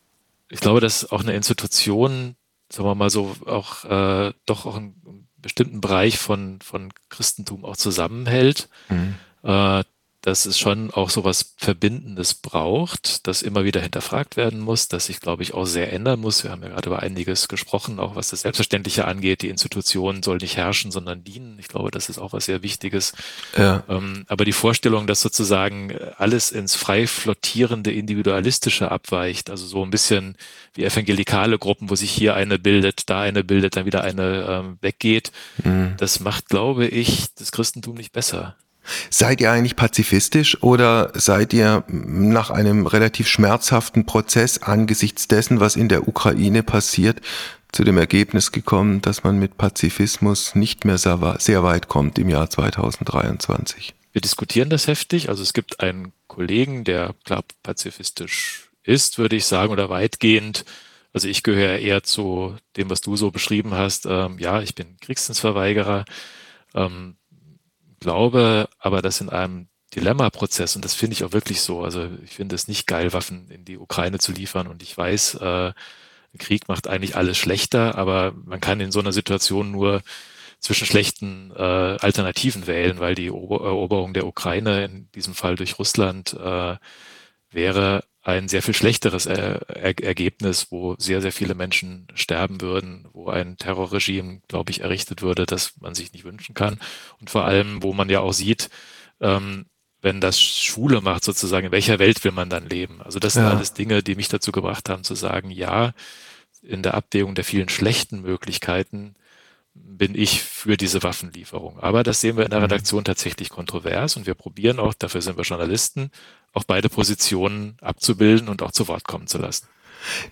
ich glaube, dass auch eine Institution, sagen wir mal so, auch äh, doch auch einen bestimmten Bereich von, von Christentum auch zusammenhält. Mhm. Äh, dass es schon auch so was Verbindendes braucht, das immer wieder hinterfragt werden muss, das sich, glaube ich, auch sehr ändern muss. Wir haben ja gerade über einiges gesprochen, auch was das Selbstverständliche angeht. Die Institution soll nicht herrschen, sondern dienen. Ich glaube, das ist auch was sehr Wichtiges. Ja. Ähm, aber die Vorstellung, dass sozusagen alles ins frei flottierende, individualistische abweicht, also so ein bisschen wie evangelikale Gruppen, wo sich hier eine bildet, da eine bildet, dann wieder eine ähm, weggeht, mhm. das macht, glaube ich, das Christentum nicht besser. Seid ihr eigentlich pazifistisch oder seid ihr nach einem relativ schmerzhaften Prozess angesichts dessen, was in der Ukraine passiert, zu dem Ergebnis gekommen, dass man mit Pazifismus nicht mehr sehr weit kommt im Jahr 2023? Wir diskutieren das heftig. Also es gibt einen Kollegen, der klar pazifistisch ist, würde ich sagen, oder weitgehend. Also ich gehöre eher zu dem, was du so beschrieben hast. Ähm, ja, ich bin Kriegsdienstverweigerer. Ähm, glaube aber, dass in einem Dilemma-Prozess, und das finde ich auch wirklich so, also ich finde es nicht geil, Waffen in die Ukraine zu liefern und ich weiß, äh, Krieg macht eigentlich alles schlechter, aber man kann in so einer Situation nur zwischen schlechten äh, Alternativen wählen, weil die Eroberung der Ukraine, in diesem Fall durch Russland, äh, wäre ein sehr viel schlechteres er er Ergebnis, wo sehr, sehr viele Menschen sterben würden, wo ein Terrorregime, glaube ich, errichtet würde, das man sich nicht wünschen kann. Und vor allem, wo man ja auch sieht, ähm, wenn das Schule macht, sozusagen, in welcher Welt will man dann leben? Also das sind alles Dinge, die mich dazu gebracht haben zu sagen, ja, in der Abwägung der vielen schlechten Möglichkeiten bin ich für diese Waffenlieferung. Aber das sehen wir in der mhm. Redaktion tatsächlich kontrovers und wir probieren auch, dafür sind wir Journalisten, auch beide Positionen abzubilden und auch zu Wort kommen zu lassen.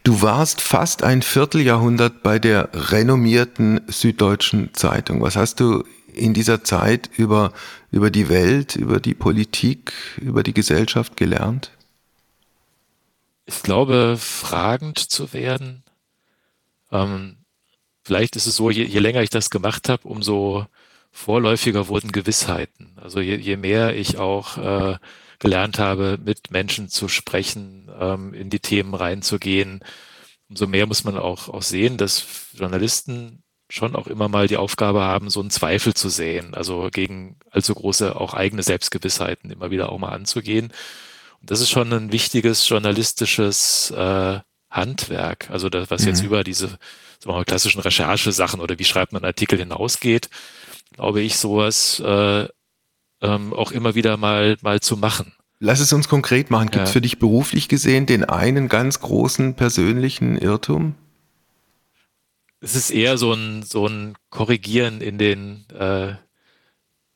Du warst fast ein Vierteljahrhundert bei der renommierten Süddeutschen Zeitung. Was hast du in dieser Zeit über, über die Welt, über die Politik, über die Gesellschaft gelernt? Ich glaube, fragend zu werden. Ähm, vielleicht ist es so, je, je länger ich das gemacht habe, umso vorläufiger wurden Gewissheiten. Also je, je mehr ich auch äh, gelernt habe, mit Menschen zu sprechen, ähm, in die Themen reinzugehen, umso mehr muss man auch, auch sehen, dass Journalisten schon auch immer mal die Aufgabe haben, so einen Zweifel zu sehen, also gegen allzu große auch eigene Selbstgewissheiten immer wieder auch mal anzugehen. Und das ist schon ein wichtiges journalistisches äh, Handwerk, also das, was mhm. jetzt über diese sagen wir mal, klassischen Recherchesachen oder wie schreibt man Artikel hinausgeht, glaube ich, sowas äh, ähm, auch immer wieder mal, mal zu machen. Lass es uns konkret machen. Gibt es ja. für dich beruflich gesehen den einen ganz großen persönlichen Irrtum? Es ist eher so ein, so ein Korrigieren in den, äh,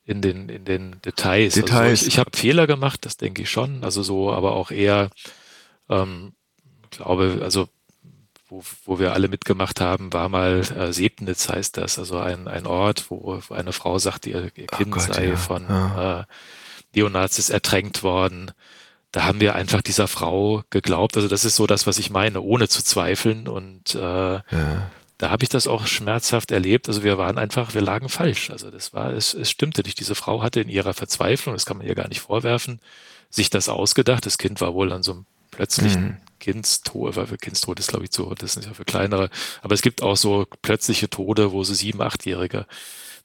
in den, in den Details. Details. Also ich, ich habe Fehler gemacht, das denke ich schon. Also so, aber auch eher, ähm, glaube, also wo, wo wir alle mitgemacht haben, war mal äh, Sebnitz heißt das, also ein, ein Ort, wo, eine Frau sagt, ihr, ihr Kind Gott, sei ja. von ja. Äh, Neonazis ertränkt worden. Da haben wir einfach dieser Frau geglaubt. Also das ist so das, was ich meine, ohne zu zweifeln. Und äh, ja. da habe ich das auch schmerzhaft erlebt. Also wir waren einfach, wir lagen falsch. Also das war, es, es stimmte nicht. Diese Frau hatte in ihrer Verzweiflung, das kann man ihr gar nicht vorwerfen, sich das ausgedacht. Das Kind war wohl an so einem plötzlichen mhm. Kindstod, weil für Kindstod ist glaube ich zu, das ist nicht für kleinere, aber es gibt auch so plötzliche Tode, wo so sieben, achtjährige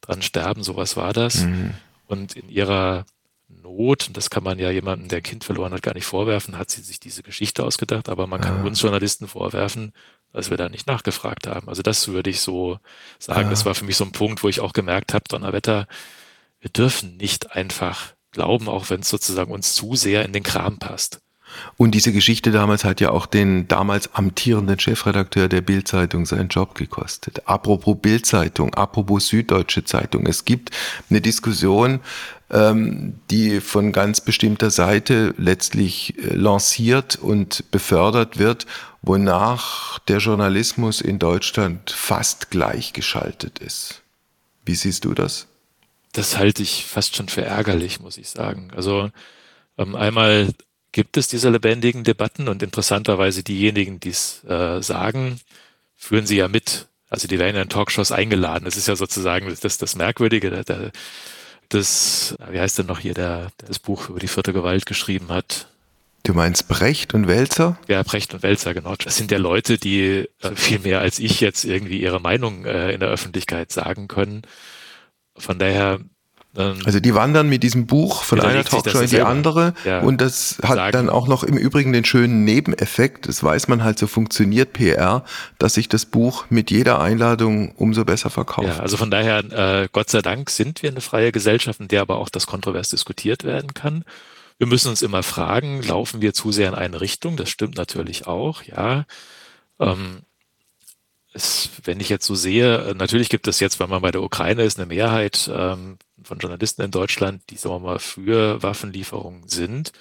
dran sterben, sowas war das. Mhm. Und in ihrer Not, und das kann man ja jemandem, der ein Kind verloren hat, gar nicht vorwerfen, hat sie sich diese Geschichte ausgedacht, aber man kann ja. uns Journalisten vorwerfen, dass wir da nicht nachgefragt haben. Also das würde ich so sagen. Ja. Das war für mich so ein Punkt, wo ich auch gemerkt habe, Donnerwetter, wir dürfen nicht einfach glauben, auch wenn es sozusagen uns zu sehr in den Kram passt. Und diese Geschichte damals hat ja auch den damals amtierenden Chefredakteur der Bildzeitung seinen Job gekostet. Apropos Bildzeitung, apropos Süddeutsche Zeitung. Es gibt eine Diskussion, ähm, die von ganz bestimmter Seite letztlich äh, lanciert und befördert wird, wonach der Journalismus in Deutschland fast gleichgeschaltet ist. Wie siehst du das? Das halte ich fast schon für ärgerlich, muss ich sagen. Also ähm, einmal gibt es diese lebendigen Debatten und interessanterweise diejenigen, die es äh, sagen, führen sie ja mit. Also die werden in Talkshows eingeladen. Das ist ja sozusagen das, das, Merkwürdige. Das, wie heißt denn noch hier, der, der das Buch über die vierte Gewalt geschrieben hat? Du meinst Brecht und Wälzer? Ja, Brecht und Wälzer, genau. Das sind ja Leute, die äh, viel mehr als ich jetzt irgendwie ihre Meinung äh, in der Öffentlichkeit sagen können. Von daher also die wandern mit diesem Buch von einer Talkshow in die andere ja, und das hat sagen. dann auch noch im Übrigen den schönen Nebeneffekt, das weiß man halt, so funktioniert PR, dass sich das Buch mit jeder Einladung umso besser verkauft. Ja, also von daher, äh, Gott sei Dank sind wir eine freie Gesellschaft, in der aber auch das kontrovers diskutiert werden kann. Wir müssen uns immer fragen, laufen wir zu sehr in eine Richtung? Das stimmt natürlich auch, ja. Ähm, es, wenn ich jetzt so sehe, äh, natürlich gibt es jetzt, wenn man bei der Ukraine ist, eine Mehrheit ähm, von Journalisten in Deutschland, die, sagen wir mal, für Waffenlieferungen sind.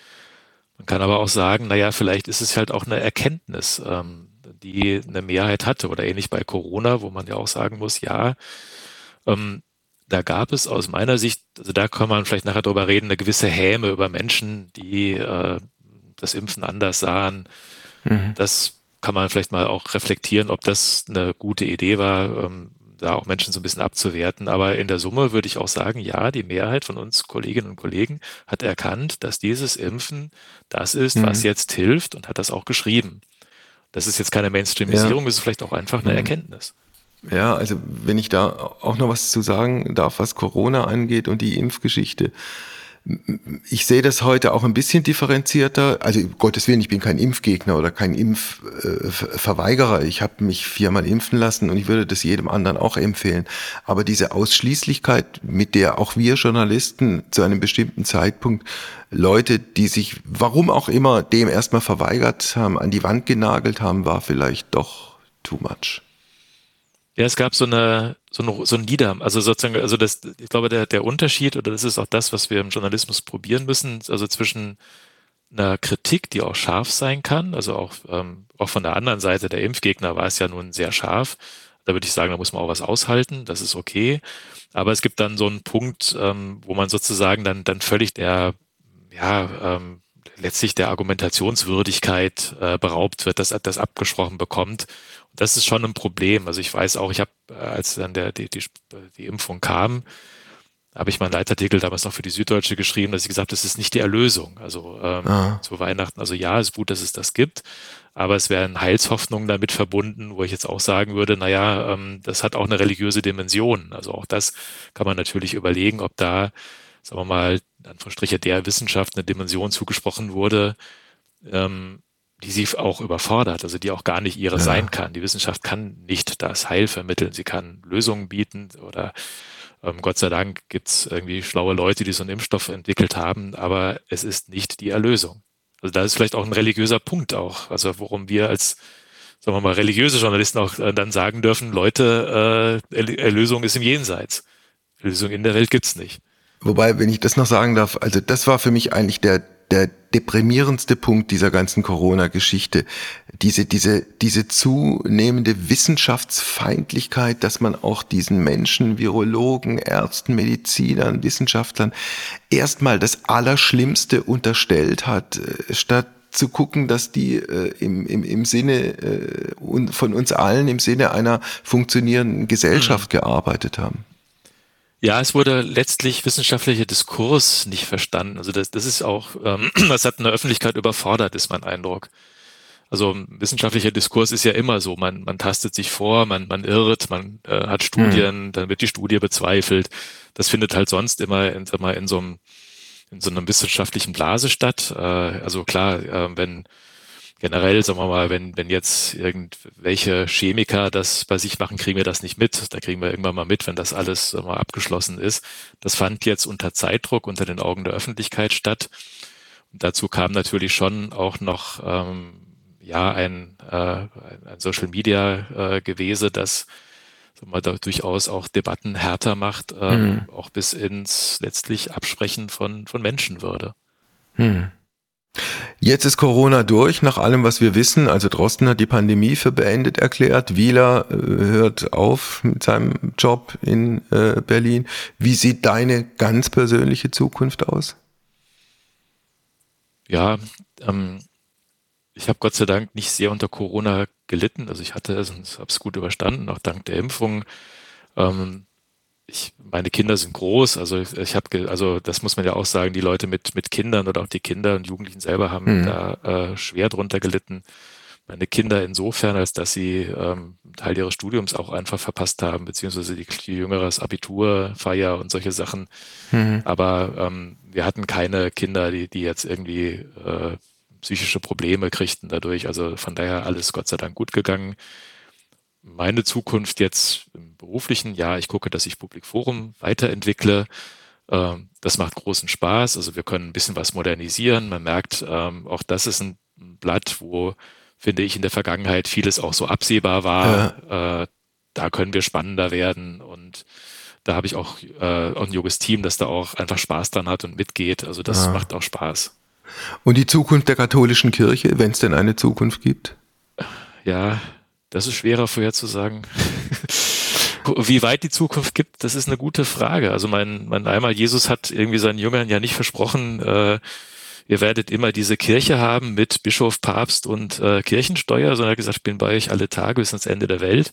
Man kann aber auch sagen, naja, vielleicht ist es halt auch eine Erkenntnis, ähm, die eine Mehrheit hatte oder ähnlich bei Corona, wo man ja auch sagen muss, ja, ähm, da gab es aus meiner Sicht, also da kann man vielleicht nachher drüber reden, eine gewisse Häme über Menschen, die äh, das Impfen anders sahen. Mhm. Das kann man vielleicht mal auch reflektieren, ob das eine gute Idee war, ähm, da auch Menschen so ein bisschen abzuwerten. Aber in der Summe würde ich auch sagen, ja, die Mehrheit von uns Kolleginnen und Kollegen hat erkannt, dass dieses Impfen das ist, mhm. was jetzt hilft und hat das auch geschrieben. Das ist jetzt keine Mainstreamisierung, ja. das ist vielleicht auch einfach eine mhm. Erkenntnis. Ja, also wenn ich da auch noch was zu sagen darf, was Corona angeht und die Impfgeschichte ich sehe das heute auch ein bisschen differenzierter. Also Gottes Willen, ich bin kein Impfgegner oder kein Impfverweigerer. Ich habe mich viermal impfen lassen und ich würde das jedem anderen auch empfehlen. Aber diese Ausschließlichkeit, mit der auch wir Journalisten zu einem bestimmten Zeitpunkt Leute, die sich, warum auch immer, dem erstmal verweigert haben, an die Wand genagelt haben, war vielleicht doch too much. Ja, es gab so eine, so ein, so ein Nieder, also sozusagen, also das, ich glaube, der, der Unterschied, oder das ist auch das, was wir im Journalismus probieren müssen, also zwischen einer Kritik, die auch scharf sein kann, also auch, ähm, auch von der anderen Seite der Impfgegner war es ja nun sehr scharf. Da würde ich sagen, da muss man auch was aushalten, das ist okay. Aber es gibt dann so einen Punkt, ähm, wo man sozusagen dann, dann völlig der, ja, ähm, letztlich der Argumentationswürdigkeit äh, beraubt wird, dass das abgesprochen bekommt das ist schon ein Problem. Also ich weiß auch, ich habe, äh, als dann der, die, die, die Impfung kam, habe ich meinen Leitartikel damals noch für die Süddeutsche geschrieben, dass ich gesagt habe, das ist nicht die Erlösung. Also ähm, ah. zu Weihnachten, also ja, ist gut, dass es das gibt, aber es wären Heilshoffnungen damit verbunden, wo ich jetzt auch sagen würde, naja, ähm, das hat auch eine religiöse Dimension. Also auch das kann man natürlich überlegen, ob da, sagen wir mal, an Striche der Wissenschaft eine Dimension zugesprochen wurde, ähm, die sie auch überfordert, also die auch gar nicht ihre ja. sein kann. Die Wissenschaft kann nicht das Heil vermitteln, sie kann Lösungen bieten oder ähm, Gott sei Dank gibt's irgendwie schlaue Leute, die so einen Impfstoff entwickelt haben, aber es ist nicht die Erlösung. Also da ist vielleicht auch ein religiöser Punkt auch, also worum wir als sagen wir mal, religiöse Journalisten auch äh, dann sagen dürfen, Leute, äh, Erlösung ist im Jenseits. Erlösung in der Welt gibt's nicht. Wobei, wenn ich das noch sagen darf, also das war für mich eigentlich der, der deprimierendste Punkt dieser ganzen Corona-Geschichte. Diese, diese, diese zunehmende Wissenschaftsfeindlichkeit, dass man auch diesen Menschen, Virologen, Ärzten, Medizinern, Wissenschaftlern erstmal das Allerschlimmste unterstellt hat, äh, statt zu gucken, dass die äh, im, im, im Sinne äh, von uns allen, im Sinne einer funktionierenden Gesellschaft mhm. gearbeitet haben. Ja, es wurde letztlich wissenschaftlicher Diskurs nicht verstanden. Also das, das ist auch, ähm, das hat eine Öffentlichkeit überfordert, ist mein Eindruck. Also wissenschaftlicher Diskurs ist ja immer so, man, man tastet sich vor, man, man irrt, man äh, hat Studien, mhm. dann wird die Studie bezweifelt. Das findet halt sonst immer in, mal, in so einem in so einem wissenschaftlichen Blase statt. Äh, also klar, äh, wenn generell, sagen wir mal, wenn, wenn jetzt irgendwelche Chemiker das bei sich machen, kriegen wir das nicht mit. Da kriegen wir irgendwann mal mit, wenn das alles mal abgeschlossen ist. Das fand jetzt unter Zeitdruck, unter den Augen der Öffentlichkeit statt. Und dazu kam natürlich schon auch noch ähm, ja ein, äh, ein Social Media äh, Gewese, das wir, da durchaus auch Debatten härter macht, ähm, mhm. auch bis ins letztlich Absprechen von, von Menschenwürde. Mhm. Jetzt ist Corona durch, nach allem, was wir wissen. Also Drosten hat die Pandemie für beendet erklärt. Wieler äh, hört auf mit seinem Job in äh, Berlin. Wie sieht deine ganz persönliche Zukunft aus? Ja, ähm, ich habe Gott sei Dank nicht sehr unter Corona gelitten. Also ich hatte es und habe es gut überstanden, auch dank der Impfung. Ähm, ich, meine Kinder sind groß, also ich habe, also das muss man ja auch sagen, die Leute mit mit Kindern oder auch die Kinder und Jugendlichen selber haben mhm. da äh, schwer drunter gelitten. Meine Kinder insofern, als dass sie ähm, Teil ihres Studiums auch einfach verpasst haben, beziehungsweise die, die jüngeres Abitur, Feier und solche Sachen. Mhm. Aber ähm, wir hatten keine Kinder, die, die jetzt irgendwie äh, psychische Probleme kriegten dadurch. Also von daher alles Gott sei Dank gut gegangen. Meine Zukunft jetzt im beruflichen, ja, ich gucke, dass ich Public Forum weiterentwickle. Ähm, das macht großen Spaß. Also wir können ein bisschen was modernisieren. Man merkt, ähm, auch das ist ein Blatt, wo, finde ich, in der Vergangenheit vieles auch so absehbar war. Ja. Äh, da können wir spannender werden und da habe ich auch, äh, auch ein junges Team, das da auch einfach Spaß dran hat und mitgeht. Also das ja. macht auch Spaß. Und die Zukunft der katholischen Kirche, wenn es denn eine Zukunft gibt? Ja, das ist schwerer vorherzusagen. Wie weit die Zukunft gibt, das ist eine gute Frage. Also mein, mein einmal Jesus hat irgendwie seinen Jüngern ja nicht versprochen, äh, ihr werdet immer diese Kirche haben mit Bischof, Papst und äh, Kirchensteuer, sondern er hat gesagt, ich bin bei euch alle Tage bis ans Ende der Welt.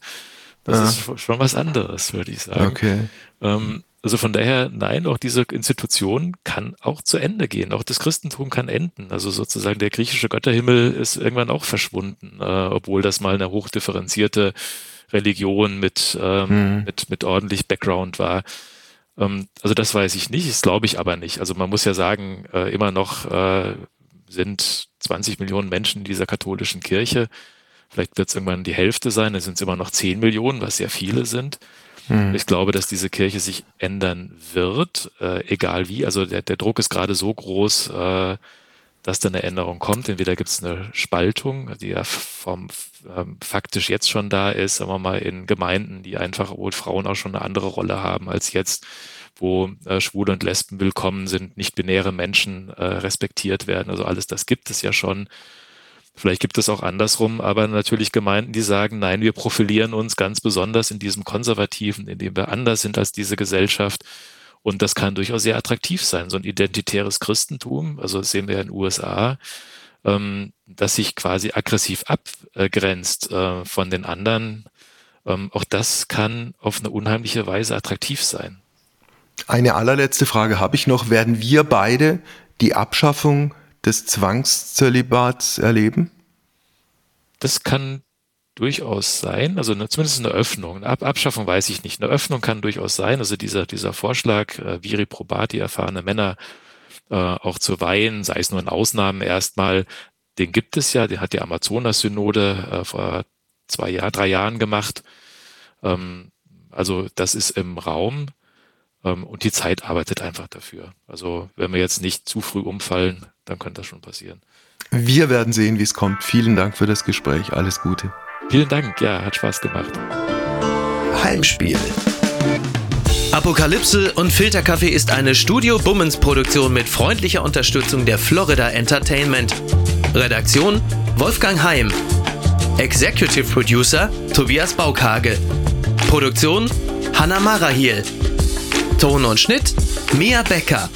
Das ah. ist schon was anderes, würde ich sagen. Okay. Ähm, also von daher, nein, auch diese Institution kann auch zu Ende gehen. Auch das Christentum kann enden. Also sozusagen der griechische Götterhimmel ist irgendwann auch verschwunden, äh, obwohl das mal eine hochdifferenzierte Religion mit, ähm, mhm. mit, mit ordentlich Background war. Ähm, also das weiß ich nicht, das glaube ich aber nicht. Also man muss ja sagen, äh, immer noch äh, sind 20 Millionen Menschen in dieser katholischen Kirche. Vielleicht wird es irgendwann die Hälfte sein, dann sind es immer noch 10 Millionen, was sehr viele sind. Hm. Ich glaube, dass diese Kirche sich ändern wird, äh, egal wie. Also der, der Druck ist gerade so groß, äh, dass da eine Änderung kommt. Entweder gibt es eine Spaltung, die ja vom, ähm, faktisch jetzt schon da ist, sagen wir mal, in Gemeinden, die einfach, wo Frauen auch schon eine andere Rolle haben als jetzt, wo äh, Schwule und Lesben willkommen sind, nicht-binäre Menschen äh, respektiert werden. Also alles das gibt es ja schon. Vielleicht gibt es auch andersrum, aber natürlich Gemeinden, die sagen, nein, wir profilieren uns ganz besonders in diesem Konservativen, indem wir anders sind als diese Gesellschaft. Und das kann durchaus sehr attraktiv sein, so ein identitäres Christentum, also das sehen wir in den USA, ähm, das sich quasi aggressiv abgrenzt äh, von den anderen. Ähm, auch das kann auf eine unheimliche Weise attraktiv sein. Eine allerletzte Frage habe ich noch. Werden wir beide die Abschaffung des Zwangszölibats erleben? Das kann durchaus sein, also eine, zumindest eine Öffnung. Ab Abschaffung weiß ich nicht. Eine Öffnung kann durchaus sein. Also dieser, dieser Vorschlag, äh, Viri Probati, erfahrene Männer äh, auch zu weihen, sei es nur in Ausnahmen erstmal, den gibt es ja, den hat die Amazonas-Synode äh, vor zwei Jahren, drei Jahren gemacht. Ähm, also das ist im Raum und die Zeit arbeitet einfach dafür. Also wenn wir jetzt nicht zu früh umfallen, dann könnte das schon passieren. Wir werden sehen, wie es kommt. Vielen Dank für das Gespräch. Alles Gute. Vielen Dank. Ja, hat Spaß gemacht. Heimspiel. Apokalypse und Filterkaffee ist eine Studio Bummens Produktion mit freundlicher Unterstützung der Florida Entertainment. Redaktion Wolfgang Heim. Executive Producer Tobias Baukage. Produktion Hanna Marahiel. Ton und Schnitt Mia Becker.